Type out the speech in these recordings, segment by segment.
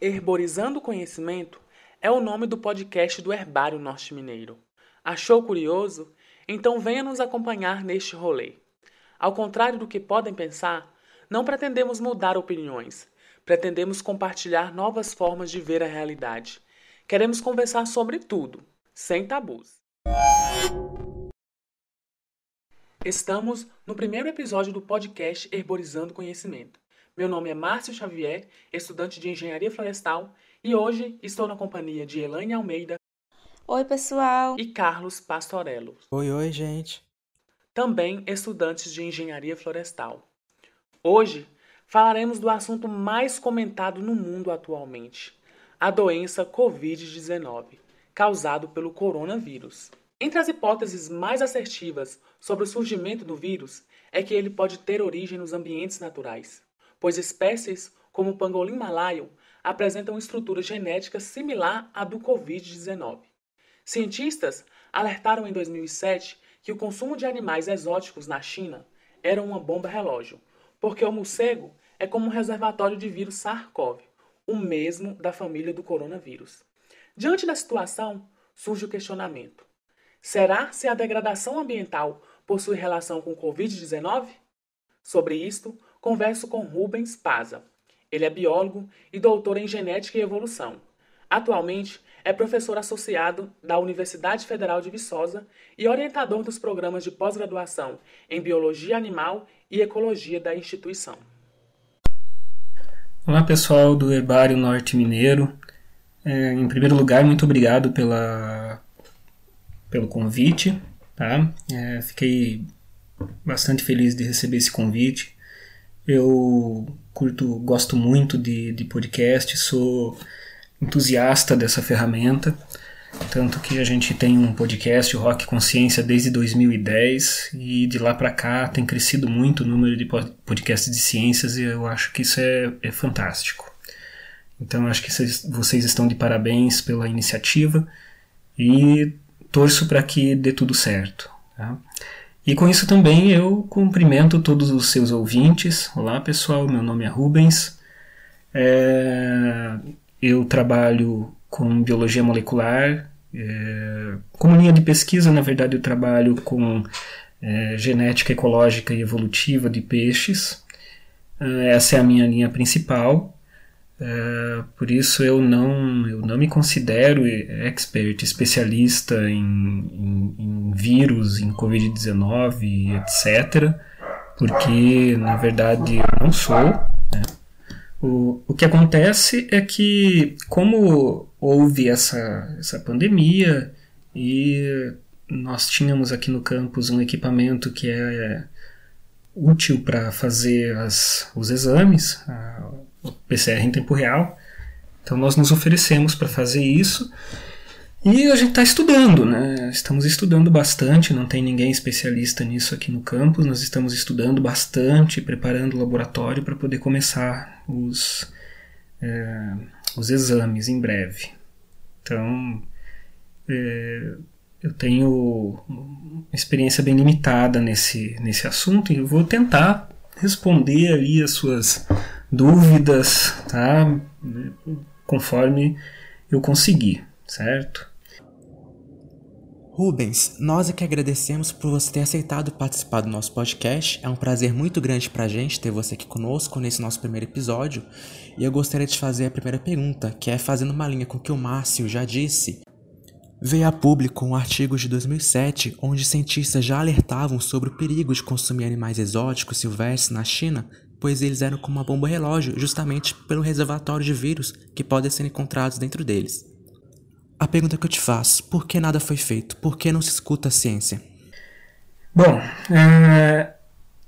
Herborizando o Conhecimento é o nome do podcast do Herbário Norte Mineiro. Achou curioso? Então venha nos acompanhar neste rolê. Ao contrário do que podem pensar, não pretendemos mudar opiniões, pretendemos compartilhar novas formas de ver a realidade. Queremos conversar sobre tudo, sem tabus. Estamos no primeiro episódio do podcast Herborizando Conhecimento. Meu nome é Márcio Xavier, estudante de Engenharia Florestal, e hoje estou na companhia de Elaine Almeida. Oi, pessoal! E Carlos Pastorello. Oi, oi, gente. Também estudantes de Engenharia Florestal. Hoje falaremos do assunto mais comentado no mundo atualmente: a doença Covid-19, causado pelo coronavírus. Entre as hipóteses mais assertivas sobre o surgimento do vírus é que ele pode ter origem nos ambientes naturais pois espécies como o pangolim malaio apresentam estrutura genética similar à do Covid-19. Cientistas alertaram em 2007 que o consumo de animais exóticos na China era uma bomba relógio, porque o morcego é como um reservatório de vírus SARS-CoV, o mesmo da família do coronavírus. Diante da situação, surge o questionamento: será se a degradação ambiental possui relação com o Covid-19? Sobre isto, converso com Rubens Paza. Ele é biólogo e doutor em genética e evolução. Atualmente é professor associado da Universidade Federal de Viçosa e orientador dos programas de pós-graduação em biologia animal e ecologia da instituição. Olá pessoal do Herbário Norte Mineiro. É, em primeiro lugar, muito obrigado pela, pelo convite. Tá? É, fiquei bastante feliz de receber esse convite. Eu curto, gosto muito de, de podcast, sou entusiasta dessa ferramenta, tanto que a gente tem um podcast, o Rock Consciência, desde 2010 e de lá para cá tem crescido muito o número de podcasts de ciências e eu acho que isso é, é fantástico. Então acho que vocês, vocês estão de parabéns pela iniciativa e torço para que dê tudo certo. Tá? E com isso também eu cumprimento todos os seus ouvintes. Olá pessoal, meu nome é Rubens. É, eu trabalho com biologia molecular. É, como linha de pesquisa, na verdade, eu trabalho com é, genética ecológica e evolutiva de peixes. É, essa é a minha linha principal. É, por isso eu não, eu não me considero expert, especialista em, em, em vírus, em Covid-19, etc., porque na verdade eu não sou. Né? O, o que acontece é que, como houve essa, essa pandemia e nós tínhamos aqui no campus um equipamento que é útil para fazer as, os exames, a, o PCR em tempo real. Então nós nos oferecemos para fazer isso e a gente está estudando, né? Estamos estudando bastante, não tem ninguém especialista nisso aqui no campus, nós estamos estudando bastante, preparando o laboratório para poder começar os, é, os exames em breve. Então, é, eu tenho uma experiência bem limitada nesse, nesse assunto e eu vou tentar responder ali as suas dúvidas, tá? Conforme eu conseguir, certo? Rubens, nós é que agradecemos por você ter aceitado participar do nosso podcast. É um prazer muito grande pra gente ter você aqui conosco nesse nosso primeiro episódio. E eu gostaria de fazer a primeira pergunta, que é fazendo uma linha com o que o Márcio já disse. Veio a público um artigo de 2007 onde cientistas já alertavam sobre o perigo de consumir animais exóticos silvestres na China pois eles eram como uma bomba relógio, justamente pelo reservatório de vírus que podem ser encontrados dentro deles. A pergunta que eu te faço: por que nada foi feito? Por que não se escuta a ciência? Bom, é,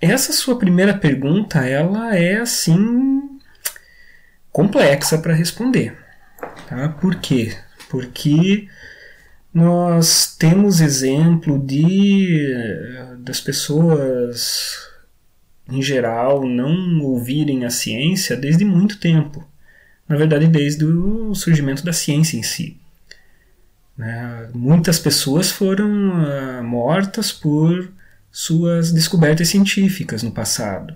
essa sua primeira pergunta, ela é assim complexa para responder, tá? Por quê? Porque nós temos exemplo de das pessoas em geral, não ouvirem a ciência desde muito tempo. Na verdade, desde o surgimento da ciência em si. Né? Muitas pessoas foram uh, mortas por suas descobertas científicas no passado.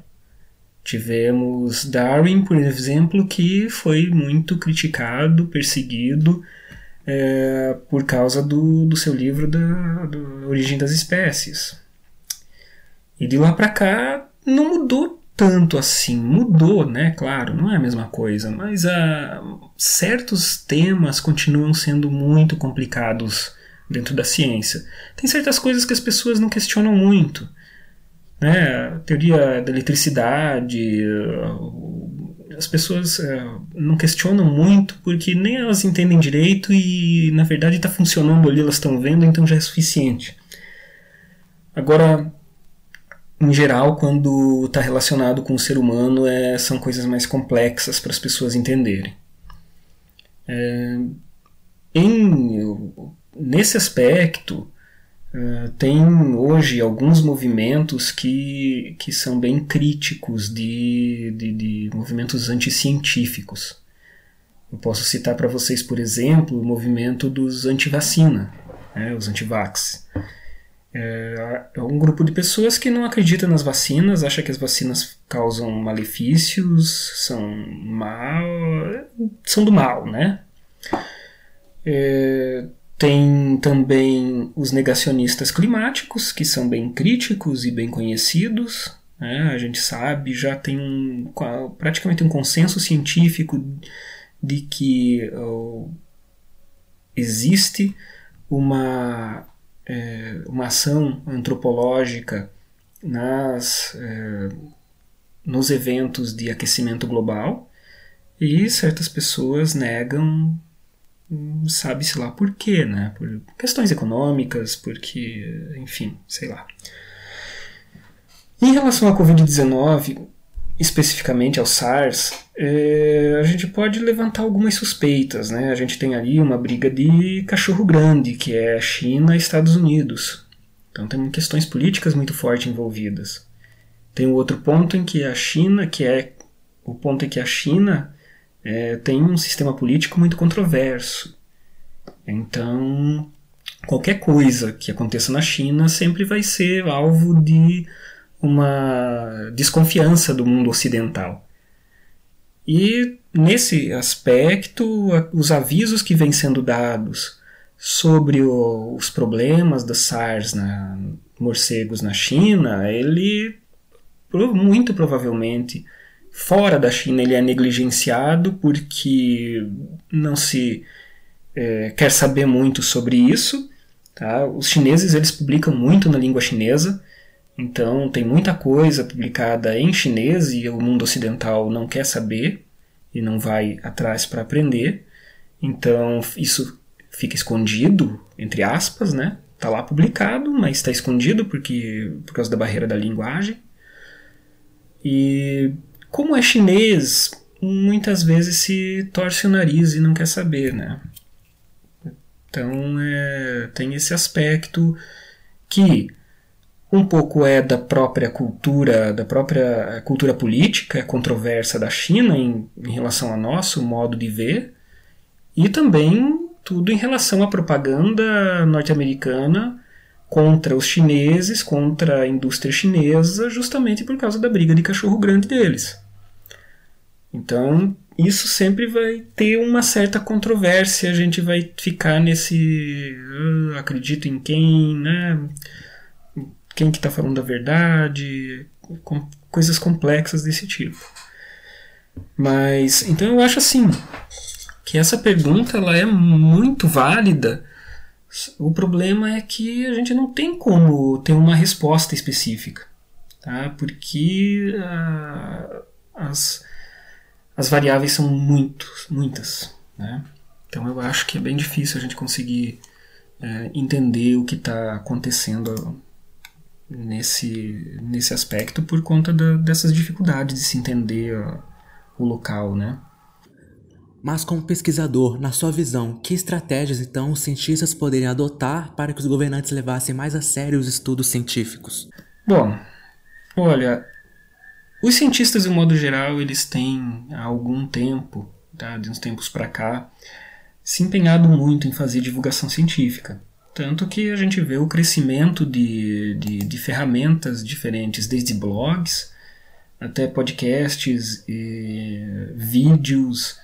Tivemos Darwin, por exemplo, que foi muito criticado, perseguido é, por causa do, do seu livro da, da Origem das Espécies. E de lá para cá não mudou tanto assim. Mudou, né? Claro, não é a mesma coisa, mas ah, certos temas continuam sendo muito complicados dentro da ciência. Tem certas coisas que as pessoas não questionam muito. Né? A teoria da eletricidade, ah, as pessoas ah, não questionam muito porque nem elas entendem direito e na verdade está funcionando ali, elas estão vendo, então já é suficiente. Agora, em geral, quando está relacionado com o ser humano, é, são coisas mais complexas para as pessoas entenderem. É, em, nesse aspecto, é, tem hoje alguns movimentos que, que são bem críticos de, de, de movimentos anticientíficos. Eu posso citar para vocês, por exemplo, o movimento dos antivacina, né, os antivax. É, é um grupo de pessoas que não acredita nas vacinas, acha que as vacinas causam malefícios, são mal, são do mal, né? É, tem também os negacionistas climáticos, que são bem críticos e bem conhecidos. Né? A gente sabe, já tem um, praticamente um consenso científico de que uh, existe uma é, uma ação antropológica nas, é, nos eventos de aquecimento global e certas pessoas negam, sabe-se lá por quê, né? Por questões econômicas, porque, enfim, sei lá. Em relação à Covid-19, especificamente ao SARS, é, a gente pode levantar algumas suspeitas. Né? A gente tem ali uma briga de cachorro grande, que é China e Estados Unidos. Então tem questões políticas muito fortes envolvidas. Tem o outro ponto em que a China, que é o ponto em que a China é, tem um sistema político muito controverso. Então, qualquer coisa que aconteça na China sempre vai ser alvo de uma desconfiança do mundo ocidental. E nesse aspecto, os avisos que vêm sendo dados sobre o, os problemas da SARS na morcegos na China, ele muito provavelmente fora da China ele é negligenciado porque não se é, quer saber muito sobre isso. Tá? Os chineses eles publicam muito na língua chinesa então, tem muita coisa publicada em chinês e o mundo ocidental não quer saber e não vai atrás para aprender. Então, isso fica escondido, entre aspas, né? Está lá publicado, mas está escondido porque por causa da barreira da linguagem. E como é chinês, muitas vezes se torce o nariz e não quer saber, né? Então, é, tem esse aspecto que um pouco é da própria cultura, da própria cultura política controversa da China em, em relação ao nosso modo de ver, e também tudo em relação à propaganda norte-americana contra os chineses, contra a indústria chinesa, justamente por causa da briga de cachorro grande deles. Então, isso sempre vai ter uma certa controvérsia, a gente vai ficar nesse uh, acredito em quem, né? Quem que está falando a verdade, com coisas complexas desse tipo. Mas então eu acho assim que essa pergunta ela é muito válida. O problema é que a gente não tem como ter uma resposta específica, tá? Porque uh, as, as variáveis são muito, muitas, né? Então eu acho que é bem difícil a gente conseguir uh, entender o que está acontecendo nesse, nesse aspecto por conta da, dessas dificuldades de se entender o local, né? Mas como pesquisador, na sua visão, que estratégias então os cientistas poderiam adotar para que os governantes levassem mais a sério os estudos científicos? Bom, olha, os cientistas de um modo geral, eles têm há algum tempo, tá, de uns tempos para cá, se empenhado muito em fazer divulgação científica. Tanto que a gente vê o crescimento de, de, de ferramentas diferentes, desde blogs até podcasts, vídeos,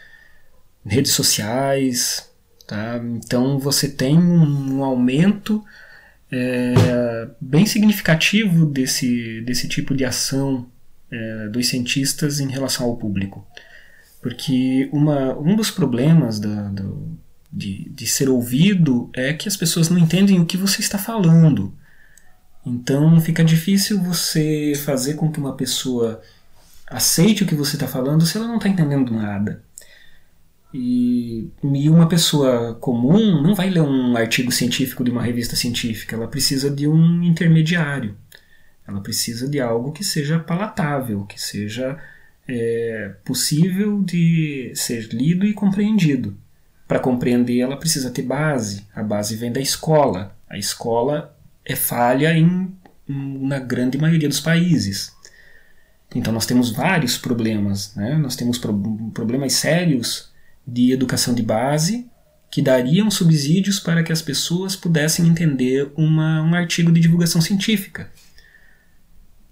redes sociais. Tá? Então você tem um aumento é, bem significativo desse, desse tipo de ação é, dos cientistas em relação ao público. Porque uma, um dos problemas da, do, de, de ser ouvido é que as pessoas não entendem o que você está falando. Então fica difícil você fazer com que uma pessoa aceite o que você está falando se ela não está entendendo nada. E, e, uma pessoa comum não vai ler um artigo científico de uma revista científica, ela precisa de um intermediário. Ela precisa de algo que seja palatável, que seja é, possível de ser lido e compreendido. Para compreender, ela precisa ter base. A base vem da escola. A escola é falha em, na grande maioria dos países. Então nós temos vários problemas. Né? Nós temos pro, problemas sérios de educação de base que dariam subsídios para que as pessoas pudessem entender uma, um artigo de divulgação científica.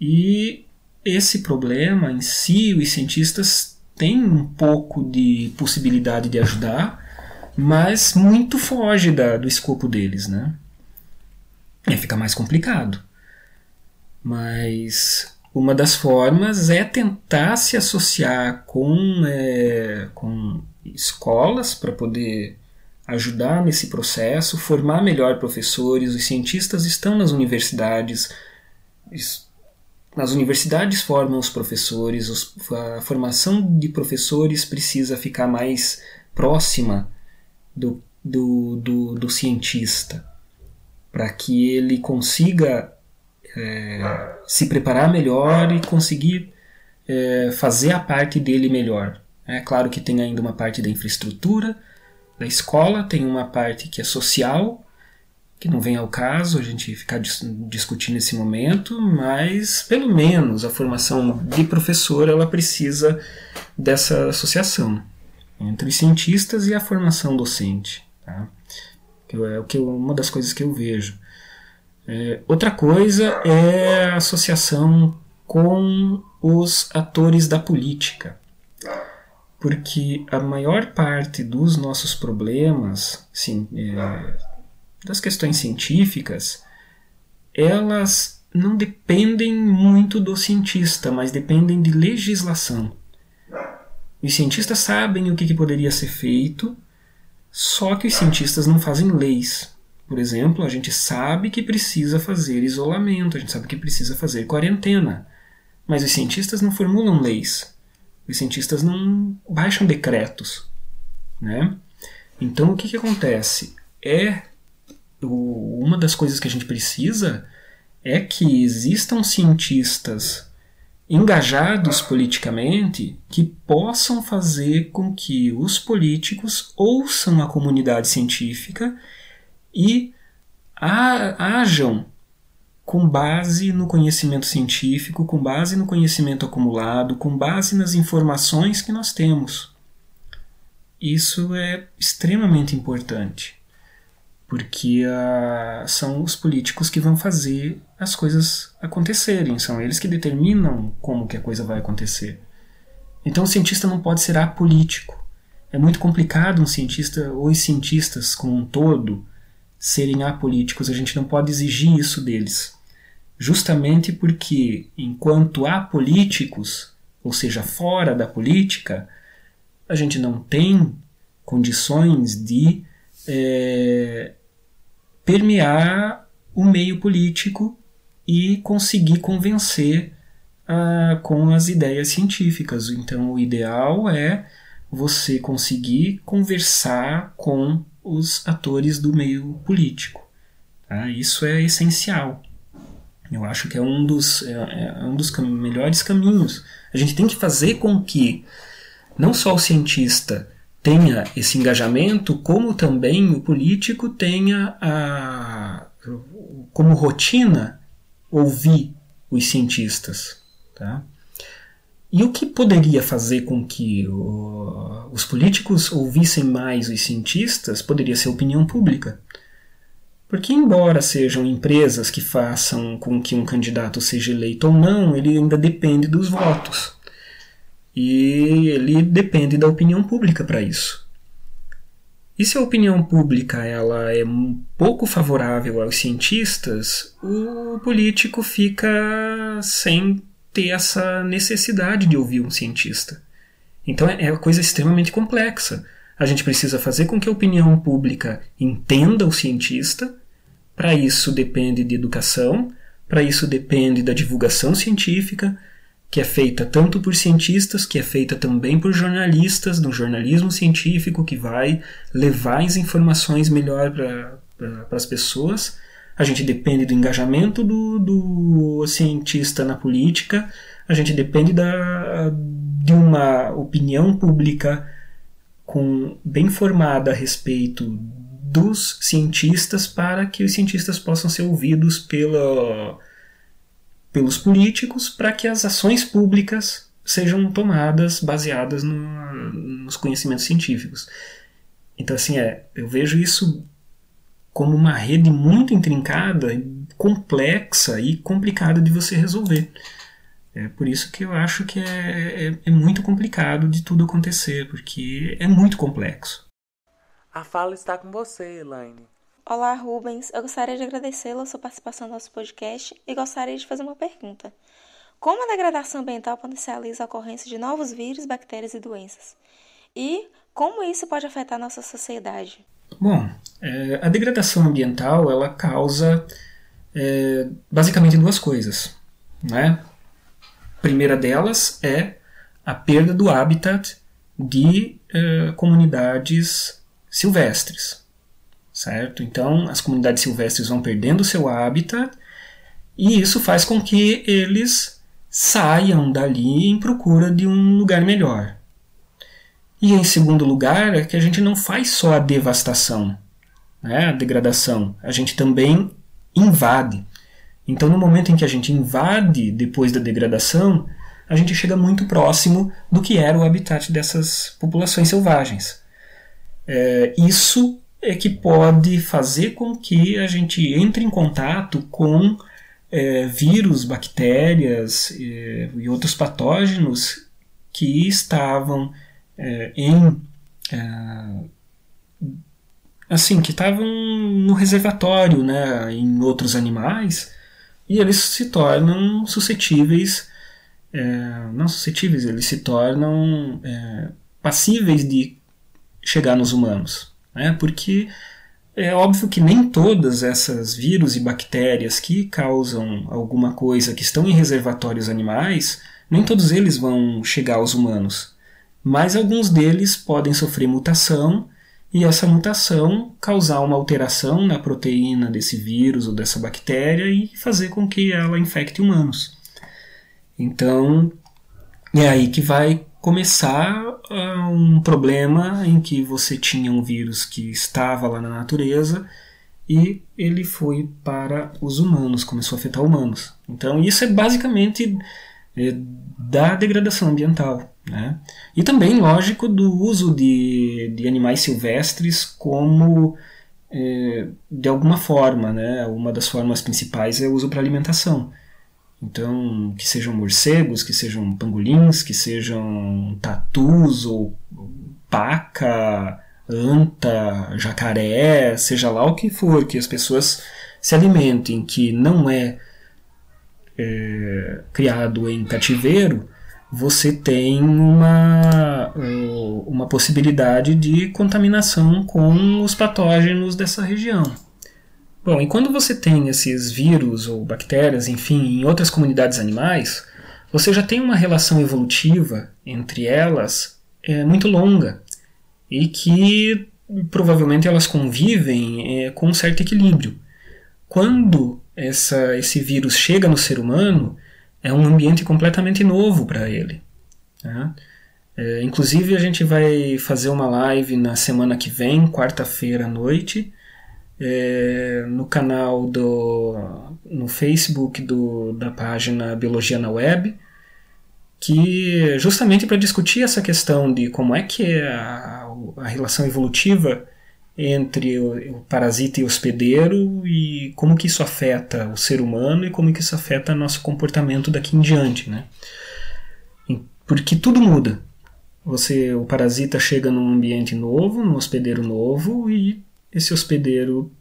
E esse problema em si, os cientistas têm um pouco de possibilidade de ajudar, mas muito foge da, do escopo deles, né? Fica mais complicado. Mas uma das formas é tentar se associar com, é, com escolas para poder ajudar nesse processo, formar melhor professores. Os cientistas estão nas universidades, nas universidades formam os professores, os, a formação de professores precisa ficar mais próxima do, do, do, do cientista, para que ele consiga é, se preparar melhor e conseguir é, fazer a parte dele melhor. É claro que tem ainda uma parte da infraestrutura da escola, tem uma parte que é social, que não vem ao caso a gente ficar dis discutindo nesse momento, mas pelo menos a formação de professor ela precisa dessa associação entre cientistas e a formação docente. Tá? É o que eu, uma das coisas que eu vejo. É, outra coisa é a associação com os atores da política. Porque a maior parte dos nossos problemas, sim, é, das questões científicas, elas não dependem muito do cientista, mas dependem de legislação. Os cientistas sabem o que, que poderia ser feito, só que os cientistas não fazem leis. Por exemplo, a gente sabe que precisa fazer isolamento, a gente sabe que precisa fazer quarentena, mas os cientistas não formulam leis. Os cientistas não baixam decretos, né? Então o que, que acontece? É uma das coisas que a gente precisa é que existam cientistas engajados politicamente que possam fazer com que os políticos ouçam a comunidade científica e hajam com base no conhecimento científico, com base no conhecimento acumulado, com base nas informações que nós temos. Isso é extremamente importante porque uh, são os políticos que vão fazer as coisas acontecerem, são eles que determinam como que a coisa vai acontecer. Então o cientista não pode ser apolítico. É muito complicado um cientista ou os cientistas como um todo serem apolíticos, a gente não pode exigir isso deles. Justamente porque enquanto apolíticos, ou seja, fora da política, a gente não tem condições de é, permear o meio político e conseguir convencer uh, com as ideias científicas. Então, o ideal é você conseguir conversar com os atores do meio político. Tá? Isso é essencial. Eu acho que é um dos, é, é um dos cam melhores caminhos. A gente tem que fazer com que não só o cientista tenha esse engajamento, como também o político tenha a, como rotina ouvir os cientistas. Tá? E o que poderia fazer com que o, os políticos ouvissem mais os cientistas poderia ser a opinião pública. Porque, embora sejam empresas que façam com que um candidato seja eleito ou não, ele ainda depende dos votos. E ele depende da opinião pública para isso. E se a opinião pública ela é um pouco favorável aos cientistas, o político fica sem ter essa necessidade de ouvir um cientista. Então é uma coisa extremamente complexa. A gente precisa fazer com que a opinião pública entenda o cientista. Para isso depende de educação, para isso depende da divulgação científica, que é feita tanto por cientistas, que é feita também por jornalistas, do jornalismo científico, que vai levar as informações melhor para as pessoas. A gente depende do engajamento do, do cientista na política, a gente depende da, de uma opinião pública com, bem formada a respeito dos cientistas para que os cientistas possam ser ouvidos pela pelos políticos para que as ações públicas sejam tomadas baseadas no, nos conhecimentos científicos. Então, assim, é, eu vejo isso como uma rede muito intrincada, complexa e complicada de você resolver. É por isso que eu acho que é, é, é muito complicado de tudo acontecer, porque é muito complexo. A fala está com você, Elaine. Olá, Rubens. Eu gostaria de agradecê-lo a sua participação no nosso podcast e gostaria de fazer uma pergunta. Como a degradação ambiental potencializa a ocorrência de novos vírus, bactérias e doenças? E como isso pode afetar nossa sociedade? Bom, é, a degradação ambiental ela causa é, basicamente duas coisas. Né? A primeira delas é a perda do habitat de é, comunidades silvestres certo? Então, as comunidades silvestres vão perdendo seu habitat e isso faz com que eles saiam dali em procura de um lugar melhor. E em segundo lugar, é que a gente não faz só a devastação, né, a degradação, a gente também invade. Então, no momento em que a gente invade depois da degradação, a gente chega muito próximo do que era o habitat dessas populações selvagens. É, isso é que pode fazer com que a gente entre em contato com é, vírus, bactérias é, e outros patógenos que estavam é, em é, assim que estavam no reservatório, né, em outros animais e eles se tornam suscetíveis, é, não suscetíveis, eles se tornam é, passíveis de chegar nos humanos né? porque é óbvio que nem todas essas vírus e bactérias que causam alguma coisa que estão em reservatórios animais, nem todos eles vão chegar aos humanos. Mas alguns deles podem sofrer mutação e essa mutação causar uma alteração na proteína desse vírus ou dessa bactéria e fazer com que ela infecte humanos. Então, é aí que vai começar uh, um problema em que você tinha um vírus que estava lá na natureza e ele foi para os humanos, começou a afetar humanos. Então isso é basicamente é, da degradação ambiental. Né? E também, lógico, do uso de, de animais silvestres como é, de alguma forma. Né? Uma das formas principais é o uso para alimentação. Então, que sejam morcegos, que sejam pangolins, que sejam tatus ou paca, anta, jacaré, seja lá o que for, que as pessoas se alimentem, que não é, é criado em cativeiro, você tem uma, uma possibilidade de contaminação com os patógenos dessa região. Bom, e quando você tem esses vírus ou bactérias, enfim, em outras comunidades animais, você já tem uma relação evolutiva entre elas é, muito longa e que provavelmente elas convivem é, com um certo equilíbrio. Quando essa, esse vírus chega no ser humano, é um ambiente completamente novo para ele. Né? É, inclusive, a gente vai fazer uma live na semana que vem, quarta-feira à noite, é, no canal do no Facebook do, da página Biologia na Web, que justamente para discutir essa questão de como é que é a, a relação evolutiva entre o, parasita e o hospedeiro e como que isso afeta o ser humano e como que isso afeta nosso comportamento daqui em diante, né? Porque tudo muda. Você, o parasita chega num ambiente novo, num hospedeiro novo e esse hospedeiro,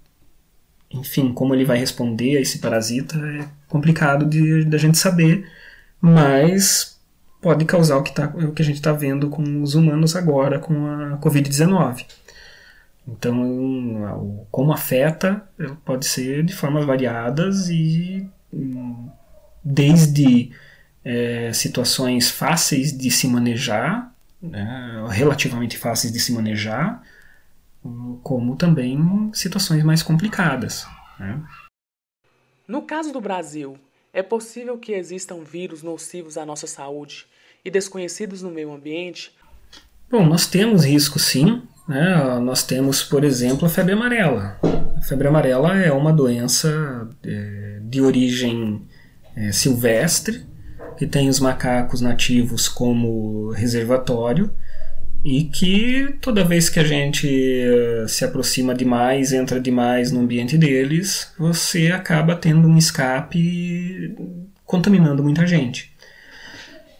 enfim, como ele vai responder a esse parasita é complicado de da gente saber, mas pode causar o que, tá, o que a gente está vendo com os humanos agora com a Covid-19. Então, como afeta pode ser de formas variadas e desde é, situações fáceis de se manejar, né, relativamente fáceis de se manejar, como também situações mais complicadas. Né? No caso do Brasil, é possível que existam vírus nocivos à nossa saúde e desconhecidos no meio ambiente? Bom, nós temos risco sim, né? Nós temos, por exemplo, a febre amarela. A febre amarela é uma doença é, de origem é, silvestre, que tem os macacos nativos como reservatório e que toda vez que a gente é, se aproxima demais, entra demais no ambiente deles, você acaba tendo um escape contaminando muita gente.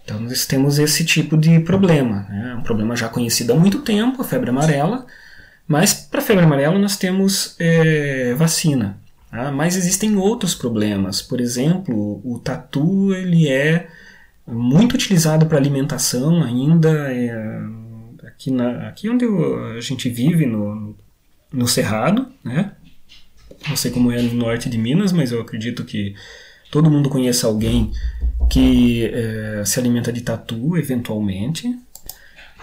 Então nós temos esse tipo de problema, né? um problema já conhecido há muito tempo, a febre amarela, mas para a febre amarela nós temos é, vacina. Tá? Mas existem outros problemas, por exemplo, o tatu ele é muito utilizado para alimentação ainda, é, aqui, na, aqui onde a gente vive, no, no Cerrado, né? não sei como é no norte de Minas, mas eu acredito que todo mundo conhece alguém que é, se alimenta de tatu, eventualmente.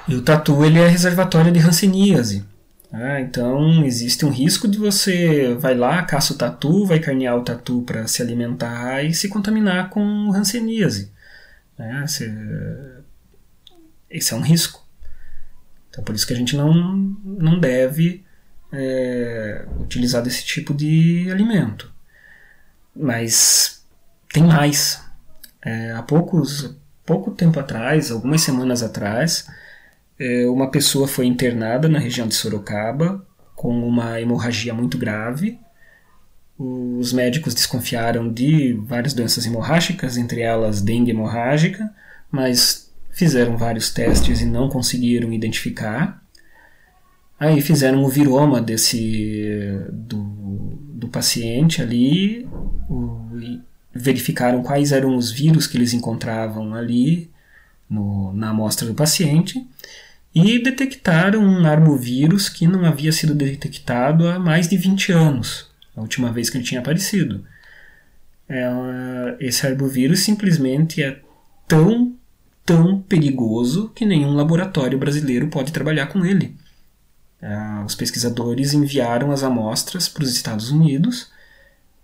E o tatu ele é reservatório de hanseníase. Ah, então existe um risco de você vai lá, caça o tatu, vai carnear o tatu para se alimentar e se contaminar com hanseníase. É, esse é um risco. Então por isso que a gente não, não deve é, utilizar desse tipo de alimento. Mas tem mais. É, há poucos, pouco tempo atrás, algumas semanas atrás, é, uma pessoa foi internada na região de Sorocaba com uma hemorragia muito grave. Os médicos desconfiaram de várias doenças hemorrágicas, entre elas dengue hemorrágica, mas fizeram vários testes e não conseguiram identificar. Aí fizeram o viroma desse do, do paciente ali, o, verificaram quais eram os vírus que eles encontravam ali no, na amostra do paciente e detectaram um arbovírus que não havia sido detectado há mais de 20 anos, a última vez que ele tinha aparecido. É, esse arbovírus simplesmente é tão, tão perigoso que nenhum laboratório brasileiro pode trabalhar com ele. É, os pesquisadores enviaram as amostras para os Estados Unidos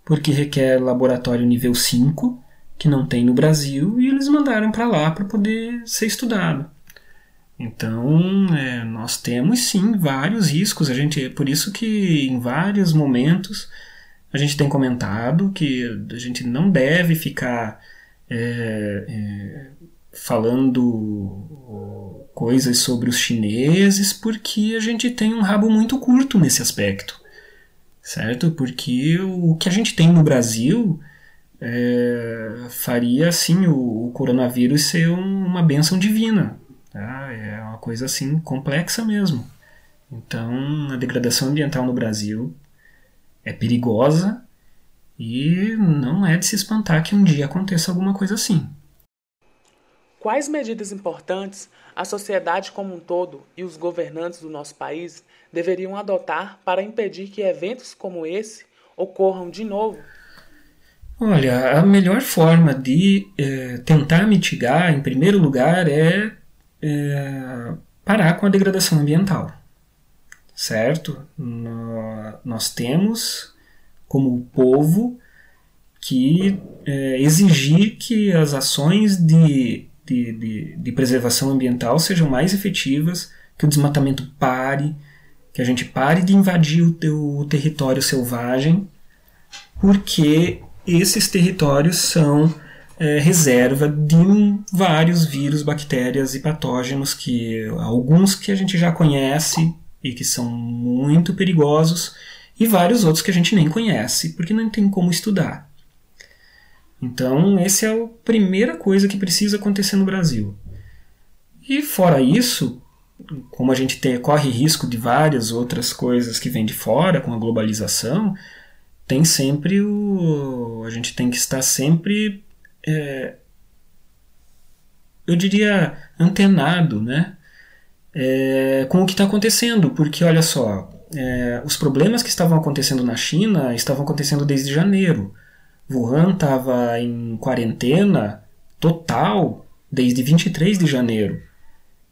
porque requer laboratório nível 5, que não tem no Brasil, e eles mandaram para lá para poder ser estudado. Então, é, nós temos sim vários riscos. A gente, é por isso que em vários momentos a gente tem comentado que a gente não deve ficar é, é, falando coisas sobre os chineses, porque a gente tem um rabo muito curto nesse aspecto certo? Porque o que a gente tem no Brasil é, faria assim o, o, coronavírus ser um, uma benção divina. Tá? É uma coisa assim complexa mesmo. Então a degradação ambiental no Brasil é perigosa e não é de se espantar que um dia aconteça alguma coisa assim. Quais medidas importantes a sociedade como um todo e os governantes do nosso país deveriam adotar para impedir que eventos como esse ocorram de novo? Olha, a melhor forma de é, tentar mitigar, em primeiro lugar, é, é parar com a degradação ambiental. Certo? nós temos, como povo, que é, exigir que as ações de de, de, de preservação ambiental sejam mais efetivas, que o desmatamento pare, que a gente pare de invadir o, teu, território selvagem, porque esses territórios são é, reserva de vários vírus, bactérias e patógenos que alguns que a gente já conhece e que são muito perigosos, e vários outros que a gente nem conhece, porque não tem como estudar. Então, essa é a primeira coisa que precisa acontecer no Brasil. E fora isso, como a gente tem, corre risco de várias outras coisas que vêm de fora com a globalização, tem sempre o. A gente tem que estar sempre. É, eu diria antenado, né? É, com o que está acontecendo, porque olha só, é, os problemas que estavam acontecendo na China estavam acontecendo desde janeiro. Wuhan estava em quarentena total desde 23 de janeiro.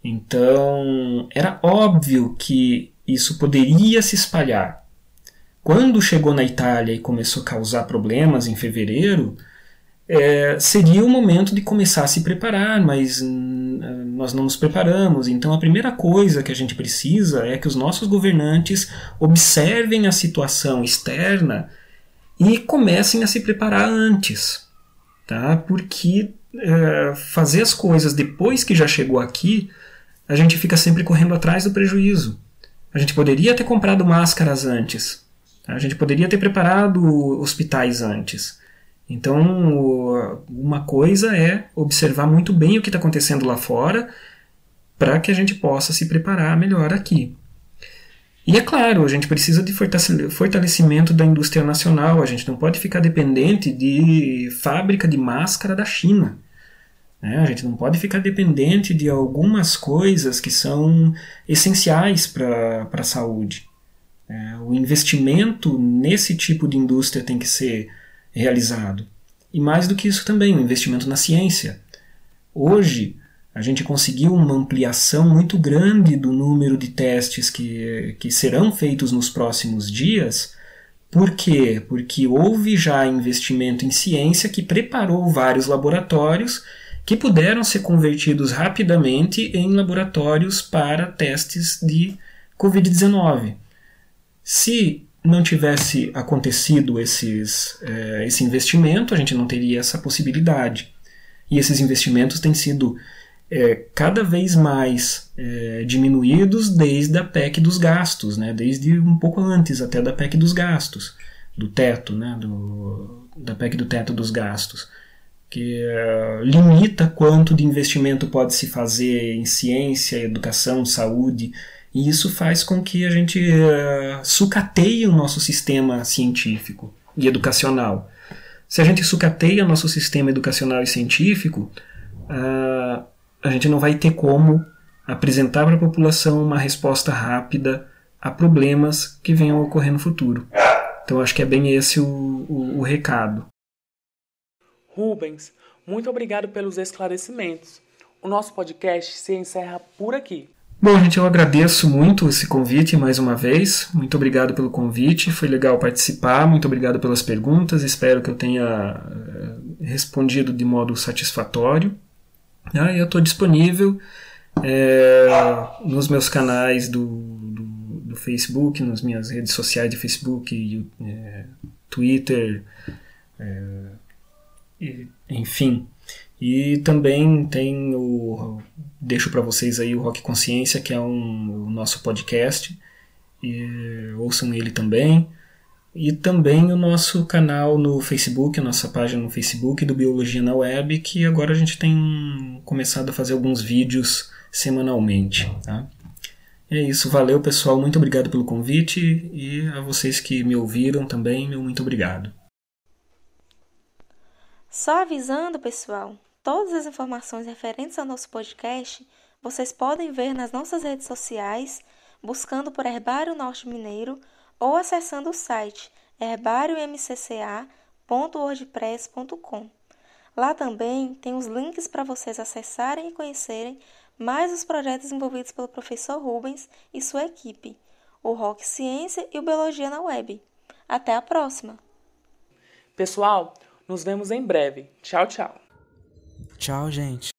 Então, era óbvio que isso poderia se espalhar. Quando chegou na Itália e começou a causar problemas em fevereiro, é, seria o momento de começar a se preparar, mas nós não nos preparamos. Então, a primeira coisa que a gente precisa é que os nossos governantes observem a situação externa e comecem a se preparar antes, tá? Porque é, fazer as coisas depois que já chegou aqui, a gente fica sempre correndo atrás do prejuízo. A gente poderia ter comprado máscaras antes, tá? a gente poderia ter preparado hospitais antes. Então, uma coisa é observar muito bem o que está acontecendo lá fora para que a gente possa se preparar melhor aqui. E é claro, a gente precisa de fortalecimento da indústria nacional, a gente não pode ficar dependente de fábrica de máscara da China. Né? A gente não pode ficar dependente de algumas coisas que são essenciais para a saúde. É, o investimento nesse tipo de indústria tem que ser realizado. E mais do que isso também, o investimento na ciência. Hoje, a gente conseguiu uma ampliação muito grande do número de testes que, que serão feitos nos próximos dias. Por quê? Porque houve já investimento em ciência que preparou vários laboratórios que puderam ser convertidos rapidamente em laboratórios para testes de Covid-19. Se não tivesse acontecido esses, é, esse investimento, a gente não teria essa possibilidade. E esses investimentos têm sido é, cada vez mais é, diminuídos desde a PEC dos gastos, né? desde um pouco antes até da PEC dos gastos, do teto, né? do, da PEC do teto dos gastos, que é, limita quanto de investimento pode se fazer em ciência, educação, saúde, e isso faz com que a gente uh, sucateie o nosso sistema científico e educacional. Se a gente sucateia nosso sistema educacional e científico, uh, a gente não vai ter como apresentar para a população uma resposta rápida a problemas que venham a ocorrer no futuro. Então acho que é bem esse o, o, o recado. Rubens, muito obrigado pelos esclarecimentos. O nosso podcast se encerra por aqui. Bom, gente, eu agradeço muito esse convite mais uma vez. Muito obrigado pelo convite. Foi legal participar. Muito obrigado pelas perguntas. Espero que eu tenha eh, respondido de modo satisfatório. Ah, eu estou disponível é, nos meus canais do, do, do, Facebook, nas minhas redes sociais de Facebook, é, Twitter, é, e, enfim. E também tem o. Deixo para vocês aí o Rock Consciência, que é um, o nosso podcast. E, ouçam ele também. E também o nosso canal no Facebook, a nossa página no Facebook do Biologia na Web, que agora a gente tem começado a fazer alguns vídeos semanalmente. Tá? É isso, valeu pessoal, muito obrigado pelo convite e a vocês que me ouviram também, meu muito obrigado. Só avisando, pessoal, todas as informações referentes ao nosso podcast vocês podem ver nas nossas redes sociais, buscando por Herbário Norte Mineiro ou acessando o site herbariomcca.wordpress.com. Lá também tem os links para vocês acessarem e conhecerem mais os projetos envolvidos pelo professor Rubens e sua equipe, o Rock Ciência e o Biologia na Web. Até a próxima! Pessoal, nos vemos em breve. Tchau, tchau. Tchau, gente.